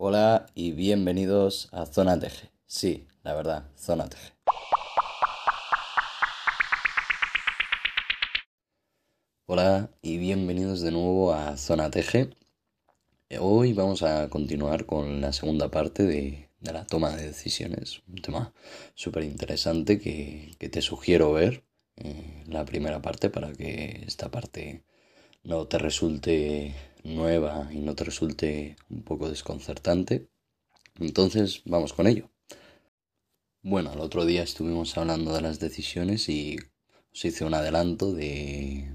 Hola y bienvenidos a Zona Teje. Sí, la verdad, Zona Teje. Hola y bienvenidos de nuevo a Zona Teje. Hoy vamos a continuar con la segunda parte de, la toma de decisiones. Un tema súper interesante que, te sugiero ver eh, la primera parte para que esta parte no te resulte nueva y no te resulte un poco desconcertante. Entonces, vamos con ello. Bueno, el otro día estuvimos hablando de las decisiones y os hice un adelanto de,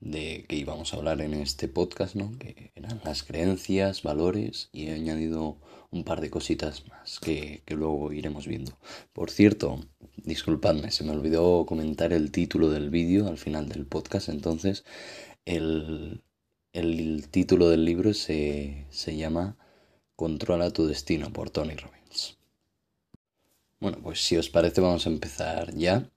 de que íbamos a hablar en este podcast, ¿no? Que eran las creencias, valores y he añadido un par de cositas más que, que luego iremos viendo. Por cierto, disculpadme, se me olvidó comentar el título del vídeo al final del podcast, entonces el, título del libro se, se llama Controla tu destino por Tony Robbins. Bueno, pues si os parece vamos a empezar ya.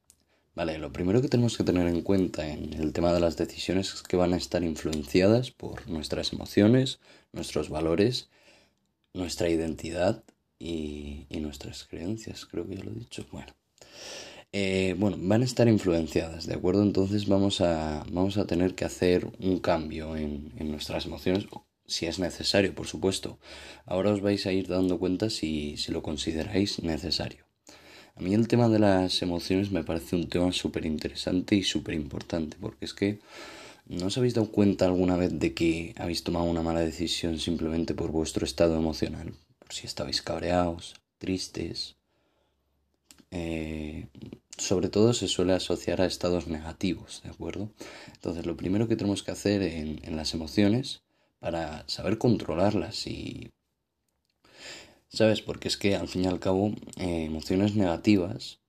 Vale, lo primero que tenemos que tener en cuenta en el tema de las decisiones es que van a estar influenciadas por nuestras emociones, nuestros valores, nuestra identidad y, y nuestras creencias. Creo que ya lo he dicho. Bueno, eh, bueno, van a estar influenciadas, ¿de acuerdo? Entonces vamos a, vamos a tener que hacer un cambio en, en nuestras emociones, si es necesario, por supuesto. Ahora os vais a ir dando cuenta si, si lo consideráis necesario. A mí el tema de las emociones me parece un tema súper interesante y súper importante, porque es que ¿no os habéis dado cuenta alguna vez de que habéis tomado una mala decisión simplemente por vuestro estado emocional? Por si estabais cabreados, tristes, eh, sobre todo se suele asociar a estados negativos, ¿de acuerdo? Entonces, lo primero que tenemos que hacer en, las emociones para saber controlarlas y... ¿Sabes? Porque es que al fin y al cabo eh, emociones negativas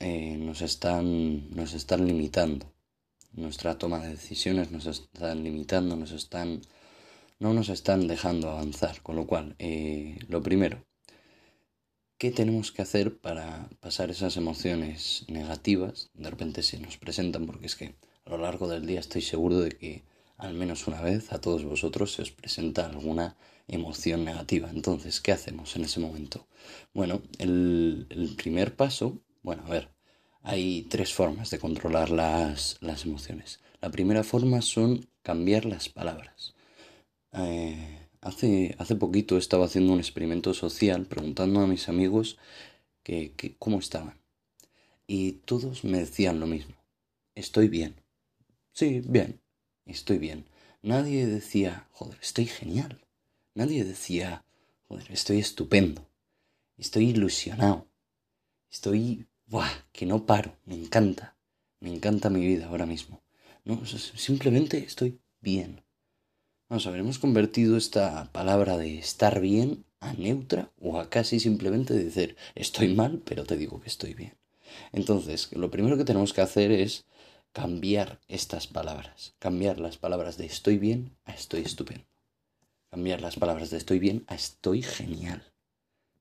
eh, nos, están, nos están limitando. Nuestra toma de decisiones nos están limitando, nos están... no nos están dejando avanzar. Con lo cual, lo primero, ¿Qué tenemos que hacer para pasar esas emociones negativas? De repente se nos presentan porque es que a lo largo del día estoy seguro de que al menos una vez a todos vosotros se os presenta alguna emoción negativa. Entonces, ¿qué hacemos en ese momento? Bueno, el, primer paso, bueno, a ver, hay tres formas de controlar las, las emociones. La primera forma son cambiar las palabras. Eh, Hace, hace poquito estaba haciendo un experimento social preguntando a mis amigos que, cómo estaban. Y todos me decían lo mismo. Estoy bien. Sí, bien. Estoy bien. Nadie decía, joder, estoy genial. Nadie decía, joder, estoy estupendo. Estoy ilusionado. Estoy, ¡buah! Que no paro. Me encanta. Me encanta mi vida ahora mismo. No, simplemente estoy bien. Vamos a ver, hemos convertido esta palabra de estar bien a neutra o a casi simplemente decir estoy mal, pero te digo que estoy bien. Entonces, lo primero que tenemos que hacer es cambiar estas palabras. Cambiar las palabras de estoy bien a estoy estupendo. Cambiar las palabras de estoy bien a estoy genial.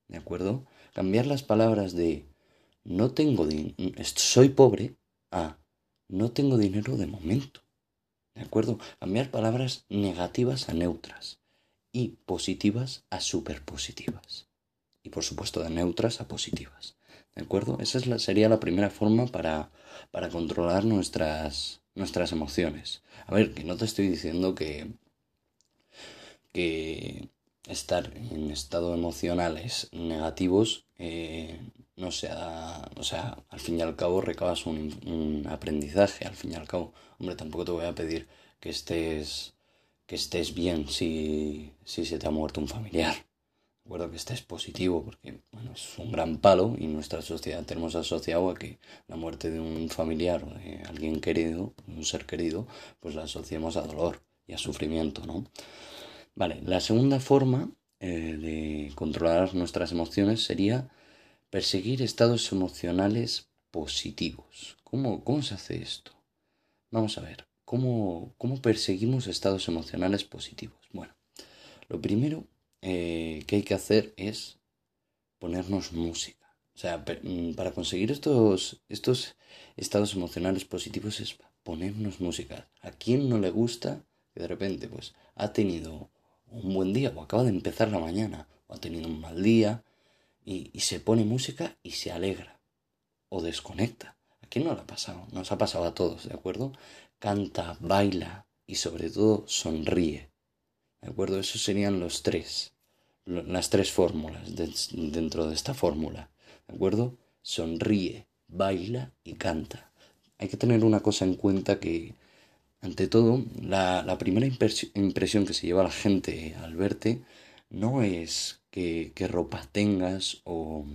¿De acuerdo? Cambiar las palabras de no tengo dinero, soy pobre a no tengo dinero de momento. ¿De acuerdo? Cambiar palabras negativas a neutras y positivas a superpositivas. Y por supuesto de neutras a positivas. ¿De acuerdo? Esa es la, sería la primera forma para, para controlar nuestras, nuestras emociones. A ver, que no te estoy diciendo que, que estar en estados emocionales negativos eh, no sea, o sea, al fin y al cabo recabas un, aprendizaje, al fin y al cabo, hombre, tampoco te voy a pedir que estés, que estés bien si, si se te ha muerto un familiar. Recuerdo que estés positivo porque bueno, es un gran palo y nuestra sociedad tenemos asociado a que la muerte de un familiar o de alguien querido, un ser querido, pues la asociemos a dolor y a sufrimiento, ¿no? Vale, la segunda forma eh, de controlar nuestras emociones sería perseguir estados emocionales positivos. ¿Cómo, cómo se hace esto? Vamos a ver, ¿cómo, cómo perseguimos estados emocionales positivos? Bueno, lo primero eh, que hay que hacer es ponernos música. O sea, mm, para conseguir estos, estos estados emocionales positivos es ponernos música. ¿A quién no le gusta que de repente pues ha tenido un buen día, o acaba de empezar la mañana, o ha tenido un mal día, y, se pone música y se alegra, o desconecta. ¿A quién no le ha pasado? Nos ha pasado a todos, ¿de acuerdo? Canta, baila y sobre todo sonríe. ¿De acuerdo? Esos serían los tres, las tres fórmulas dentro de esta fórmula. ¿De acuerdo? Sonríe, baila y canta. Hay que tener una cosa en cuenta que, ante todo, la, primera impresión que se lleva la gente al verte no es qué ropa tengas o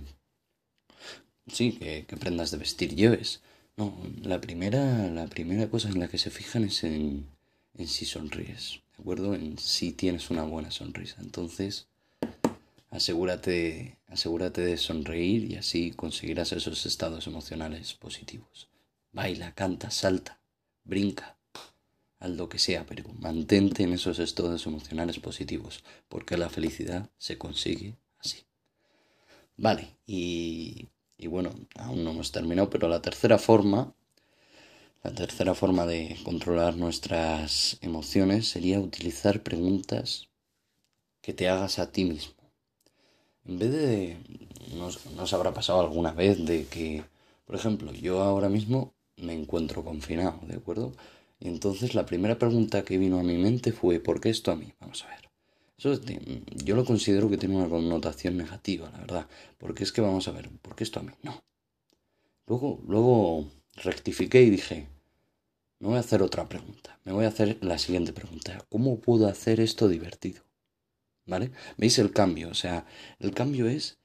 sí, qué, prendas de vestir lleves. No, la primera, la primera cosa en la que se fijan es en, en si sonríes, ¿de acuerdo? En si tienes una buena sonrisa. Entonces, asegúrate, asegúrate de sonreír y así conseguirás esos estados emocionales positivos. Baila, canta, salta, brinca, haz lo que sea, pero mantente en esos estados emocionales positivos, porque la felicidad se consigue así. Vale, y, y bueno, aún no hemos terminado, pero la tercera forma la tercera forma de controlar nuestras emociones sería utilizar preguntas que te hagas a ti mismo. En vez de... Nos, nos habrá pasado alguna vez de que, por ejemplo, yo ahora mismo me encuentro confinado, ¿de acuerdo? Entonces la primera pregunta que vino a mi mente fue, ¿por qué esto a mí? Vamos a ver. Eso yo lo considero que tiene una connotación negativa, la verdad. Porque es que vamos a ver, ¿por qué esto a mí? No. Luego, luego rectifiqué y dije, me voy a hacer otra pregunta. Me voy a hacer la siguiente pregunta. ¿Cómo puedo hacer esto divertido? ¿Vale? ¿Veis el cambio? O sea, el cambio es...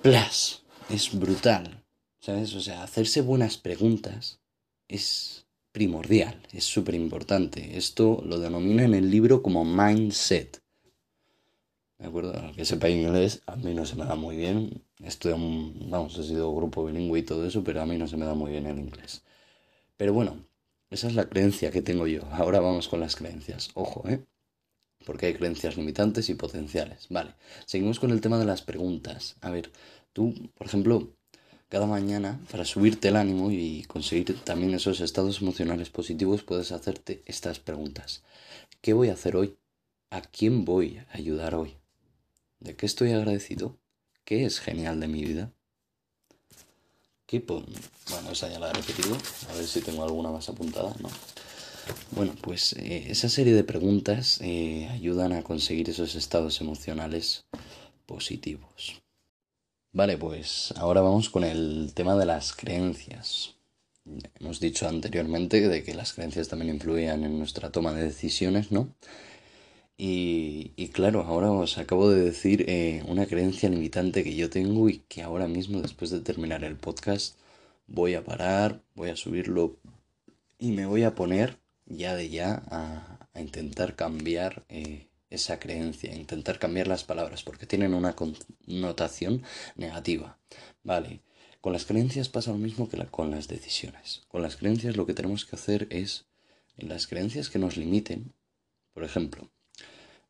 Plas. Es brutal. ¿Sabes? O sea, hacerse buenas preguntas es primordial, es súper importante. Esto lo denomina en el libro como mindset. ¿De acuerdo? que sepa inglés, a mí no se me da muy bien. Estoy, vamos, he sido grupo bilingüe y todo eso, pero a mí no se me da muy bien el inglés. Pero bueno, esa es la creencia que tengo yo. Ahora vamos con las creencias. Ojo, ¿eh? Porque hay creencias limitantes y potenciales. Vale, seguimos con el tema de las preguntas. A ver, tú, por ejemplo, cada mañana, para subirte el ánimo y conseguir también esos estados emocionales positivos, puedes hacerte estas preguntas. ¿Qué voy a hacer hoy? ¿A quién voy a ayudar hoy? ¿De qué estoy agradecido? ¿Qué es genial de mi vida? ¿Qué bueno, esa ya la he repetido. A ver si tengo alguna más apuntada, ¿no? Bueno, pues eh, esa serie de preguntas eh, ayudan a conseguir esos estados emocionales positivos. Vale, pues ahora vamos con el tema de las creencias. Hemos dicho anteriormente de que las creencias también influían en nuestra toma de decisiones, ¿no? Y, y, claro, ahora os acabo de decir eh, una creencia limitante que yo tengo y que ahora mismo, después de terminar el podcast, voy a parar, voy a subirlo y me voy a poner ya de ya a, a intentar cambiar eh, esa creencia, intentar cambiar las palabras porque tienen una connotación negativa. Vale, con las creencias pasa lo mismo que con las decisiones. Con las creencias lo que tenemos que hacer es, en las creencias que nos limiten, por ejemplo,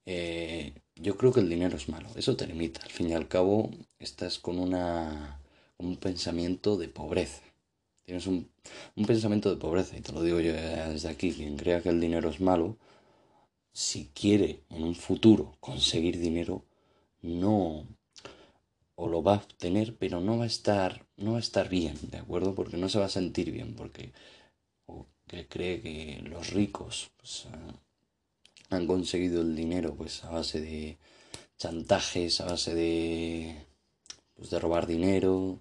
eh, yo creo que el dinero es malo, eso te limita. Al fin y al cabo, estás con, una, un pensamiento de pobreza. Tienes un, un pensamiento de pobreza, y te lo digo yo desde aquí, quien crea que el dinero es malo, si quiere en un futuro conseguir dinero, no o lo va a obtener, pero no va a estar, no va a estar bien, ¿de acuerdo? Porque no se va a sentir bien, porque o que cree que los ricos pues, han conseguido el dinero pues a base de chantajes, a base de pues de robar dinero.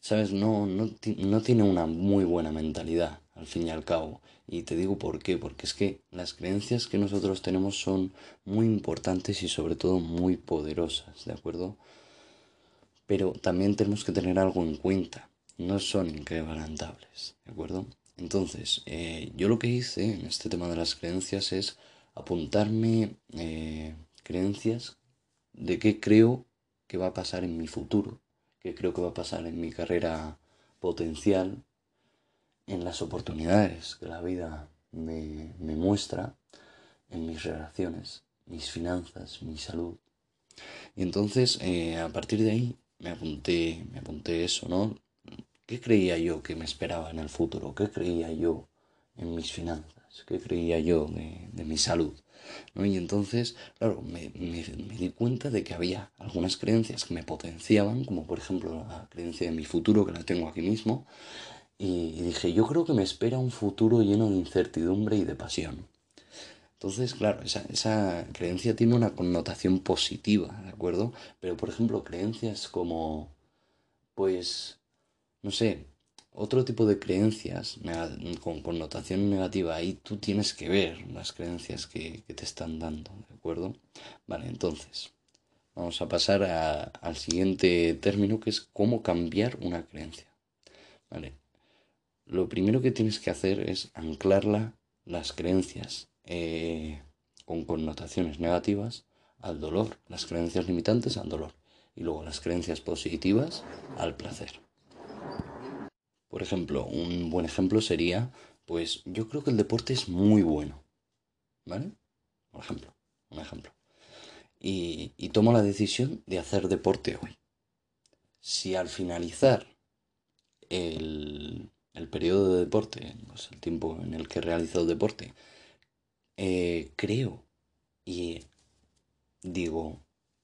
Sabes, no, no, no tiene una muy buena mentalidad, al fin y al cabo. Y te digo por qué, porque es que las creencias que nosotros tenemos son muy importantes y sobre todo muy poderosas, ¿de acuerdo? Pero también tenemos que tener algo en cuenta, no son inquebrantables, ¿de acuerdo? Entonces, eh, yo lo que hice en este tema de las creencias es apuntarme eh, creencias de qué creo que va a pasar en mi futuro, qué creo que va a pasar en mi carrera potencial, en las oportunidades que la vida me, muestra, en mis relaciones, mis finanzas, mi salud. Y entonces, eh, a partir de ahí, me apunté, me apunté eso, ¿no? ¿Qué creía yo que me esperaba en el futuro? ¿Qué creía yo en mis finanzas? ¿Qué creía yo de, mi salud? ¿no? Y entonces, claro, me, me, di cuenta de que había algunas creencias que me potenciaban, como por ejemplo la creencia de mi futuro, que la tengo aquí mismo, y, dije, yo creo que me espera un futuro lleno de incertidumbre y de pasión. Entonces, claro, esa, esa, creencia tiene una connotación positiva, ¿de acuerdo? Pero, por ejemplo, creencias como, pues, no sé, otro tipo de creencias con connotación negativa, ahí tú tienes que ver las creencias que, te están dando, ¿de acuerdo? Vale, entonces, vamos a pasar al siguiente término que es cómo cambiar una creencia. Vale, lo primero que tienes que hacer es anclarla, las creencias eh, con connotaciones negativas al dolor, las creencias limitantes al dolor y luego las creencias positivas al placer. Por ejemplo, un buen ejemplo sería, pues yo creo que el deporte es muy bueno, ¿vale? Por ejemplo, un ejemplo. Y, y tomo la decisión de hacer deporte hoy. Si al finalizar el, el periodo de deporte, el tiempo en el que he realizado deporte, eh, creo y digo,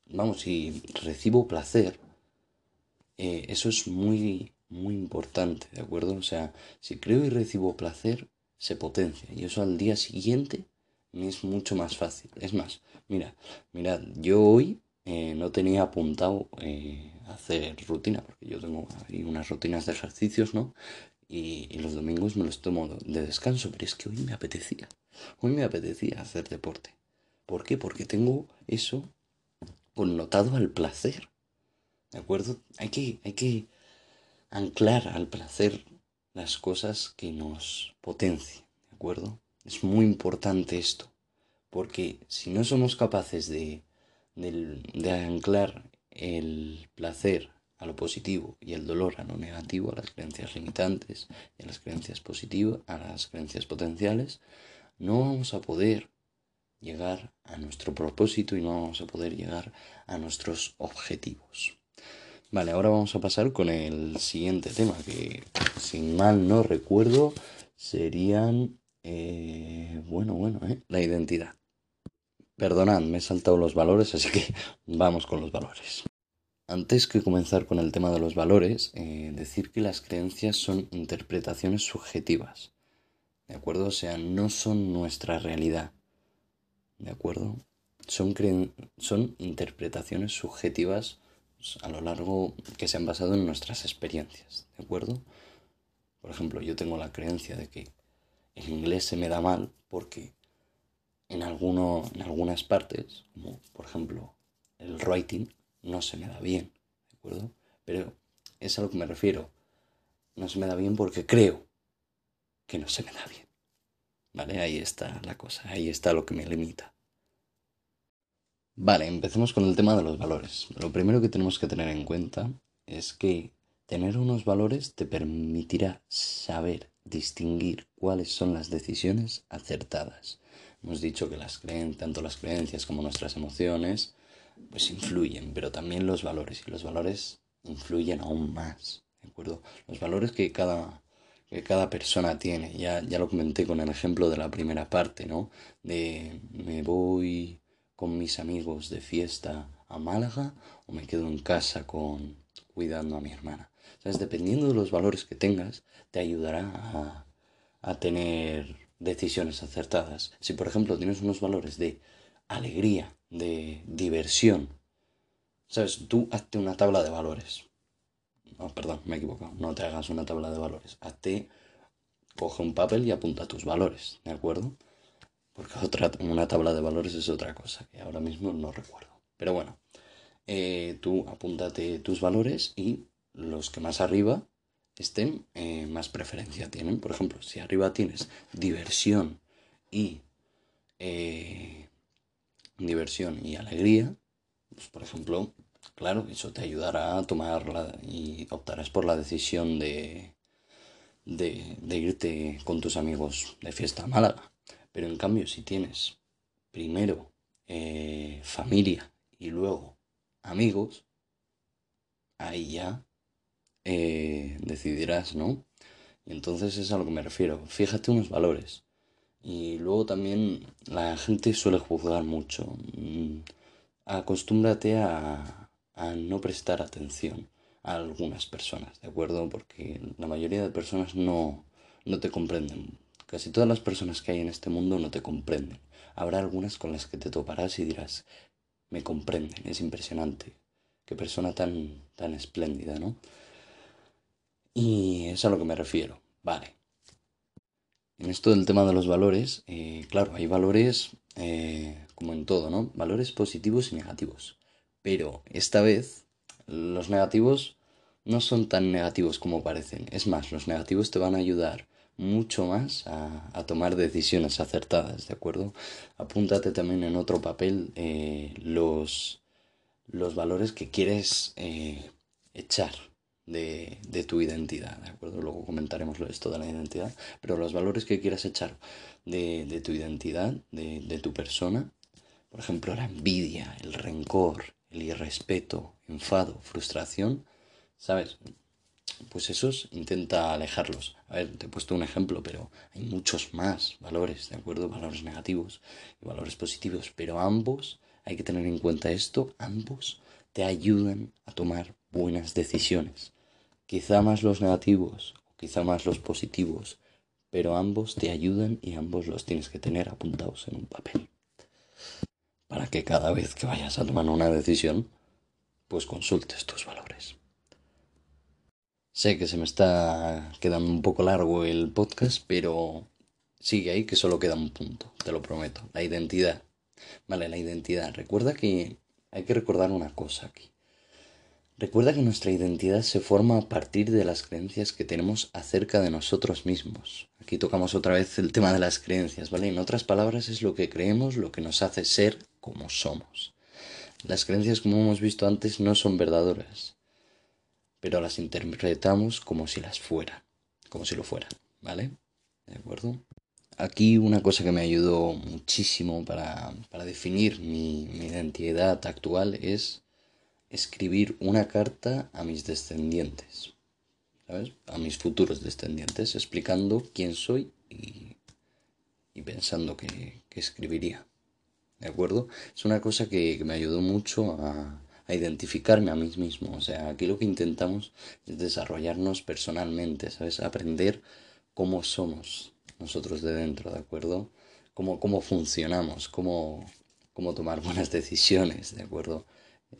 vamos, si recibo placer, eh, eso es muy, muy importante, ¿de acuerdo? O sea, si creo y recibo placer, se potencia y eso al día siguiente me es mucho más fácil. Es más, mira, mira, yo hoy eh, no tenía apuntado hacer rutina, porque yo tengo ahí unas rutinas de ejercicios, ¿no? Y, los domingos me los tomo de descanso, pero es que hoy me apetecía. Hoy me apetecía hacer deporte. ¿Por qué? Porque tengo eso connotado al placer. ¿De acuerdo? Hay que, hay que anclar al placer las cosas que nos potencian. ¿De acuerdo? Es muy importante esto. Porque si no somos capaces de, de anclar el placer a lo positivo y el dolor a lo negativo, a las creencias limitantes y a las creencias positivas, a las creencias potenciales, no vamos a poder llegar a nuestro propósito y no vamos a poder llegar a nuestros objetivos. Vale, ahora vamos a pasar con el siguiente tema que, sin mal no recuerdo, serían, eh, bueno, bueno, eh, la identidad. Perdonad, me he saltado los valores, así que vamos con los valores. Antes que comenzar con el tema de los valores, eh, decir que las creencias son interpretaciones subjetivas ¿De acuerdo? O sea, no son nuestra realidad. ¿De acuerdo? Son, son interpretaciones subjetivas pues, a lo largo que se han basado en nuestras experiencias. ¿De acuerdo? Por ejemplo, yo tengo la creencia de que el inglés se me da mal porque en, alguno, en algunas partes, como por ejemplo el writing, no se me da bien. ¿De acuerdo? Pero es a lo que me refiero. No se me da bien porque creo que no se me da bien. Vale, ahí está la cosa, ahí está lo que me limita. Vale, empecemos con el tema de los valores. Lo primero que tenemos que tener en cuenta es que tener unos valores te permitirá saber distinguir cuáles son las decisiones acertadas. Hemos dicho que las creen, tanto las creencias como nuestras emociones pues influyen, pero también los valores y los valores influyen aún más, ¿de acuerdo? Los valores que cada que cada persona tiene. Ya, ya lo comenté con el ejemplo de la primera parte, ¿no? De me voy con mis amigos de fiesta a Málaga o me quedo en casa con cuidando a mi hermana. ¿Sabes? Dependiendo de los valores que tengas, te ayudará a, a tener decisiones acertadas. Si por ejemplo tienes unos valores de alegría, de diversión, ¿sabes? Tú hazte una tabla de valores. No, perdón, me he equivocado. No te hagas una tabla de valores. Hazte, coge un papel y apunta tus valores, ¿de acuerdo? Porque otra, una tabla de valores es otra cosa que ahora mismo no recuerdo. Pero bueno, eh, tú apúntate tus valores y los que más arriba estén, eh, más preferencia tienen. Por ejemplo, si arriba tienes diversión y eh, diversión y alegría, pues por ejemplo, Claro, eso te ayudará a tomar y optarás por la decisión de, de, de irte con tus amigos de fiesta a Málaga. Pero en cambio, si tienes primero eh, familia y luego amigos, ahí ya eh, decidirás, ¿no? Y entonces es a lo que me refiero. Fíjate unos valores. Y luego también la gente suele juzgar mucho. Mm, acostúmbrate a, a no prestar atención a algunas personas, ¿de acuerdo? Porque la mayoría de personas no, no te comprenden. Casi todas las personas que hay en este mundo no te comprenden. Habrá algunas con las que te toparás y dirás, me comprenden, es impresionante. Qué persona tan, tan espléndida, ¿no? Y es a lo que me refiero. Vale. En esto del tema de los valores, eh, claro, hay valores eh, como en todo, ¿no? Valores positivos y negativos. Pero esta vez los negativos no son tan negativos como parecen. Es más, los negativos te van a ayudar mucho más a, tomar decisiones acertadas, ¿de acuerdo? Apúntate también en otro papel eh, los, los valores que quieres eh, echar de, de, tu identidad, ¿de acuerdo? Luego comentaremos esto de la identidad, pero los valores que quieras echar de, de tu identidad, de, de tu persona, por ejemplo, la envidia, el rencor, el irrespeto, enfado, frustración, ¿sabes? Pues esos intenta alejarlos. A ver, te he puesto un ejemplo, pero hay muchos más valores, ¿de acuerdo? Valores negativos y valores positivos, pero ambos, hay que tener en cuenta esto, ambos te ayudan a tomar buenas decisiones. Quizá más los negativos, o quizá más los positivos, pero ambos te ayudan y ambos los tienes que tener apuntados en un papel. Para que cada vez que vayas a tomar una decisión, pues consultes tus valores. Sé que se me está quedando un poco largo el podcast, pero sigue ahí que solo queda un punto, te lo prometo. La identidad. Vale, la identidad. Recuerda que hay que recordar una cosa aquí. Recuerda que nuestra identidad se forma a partir de las creencias que tenemos acerca de nosotros mismos. Aquí tocamos otra vez el tema de las creencias, ¿vale? En otras palabras es lo que creemos lo que nos hace ser como somos. Las creencias, como hemos visto antes, no son verdaderas pero las interpretamos como si las fueran, como si lo fueran, ¿vale? ¿De acuerdo? Aquí una cosa que me ayudó muchísimo para, definir mi, identidad actual es escribir una carta a mis descendientes, ¿sabes? A mis futuros descendientes, explicando quién soy y, pensando que, escribiría. ¿De acuerdo? Es una cosa que me ayudó mucho a, a identificarme a mí mismo. O sea, aquí lo que intentamos es desarrollarnos personalmente, ¿sabes? Aprender cómo somos nosotros de dentro, ¿de acuerdo? Cómo, cómo funcionamos, cómo, cómo tomar buenas decisiones, ¿de acuerdo?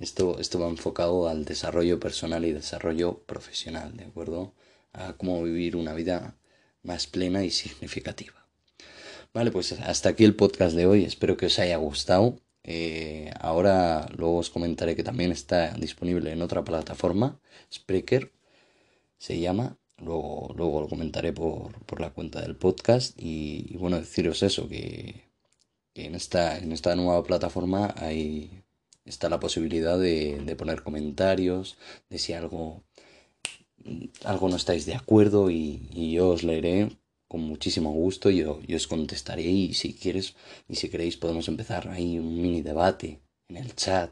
Esto, esto va enfocado al desarrollo personal y desarrollo profesional, ¿de acuerdo? A cómo vivir una vida más plena y significativa. Vale, pues hasta aquí el podcast de hoy. Espero que os haya gustado. Eh, ahora luego os comentaré que también está disponible en otra plataforma, Spreaker se llama. Luego, luego lo comentaré por, por la cuenta del podcast. Y, bueno, deciros eso, que, que, en, esta, en esta nueva plataforma hay, está la posibilidad de, de poner comentarios, de si algo, algo no estáis de acuerdo y, y yo os leeré con muchísimo gusto yo, os contestaré y si quieres y si queréis podemos empezar ahí un mini debate en el chat,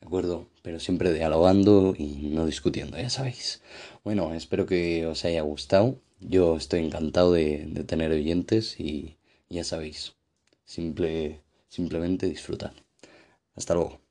¿de acuerdo? Pero siempre dialogando y no discutiendo, ya sabéis. Bueno, espero que os haya gustado. Yo estoy encantado de, de tener oyentes y ya sabéis, simple, simplemente disfrutar. Hasta luego.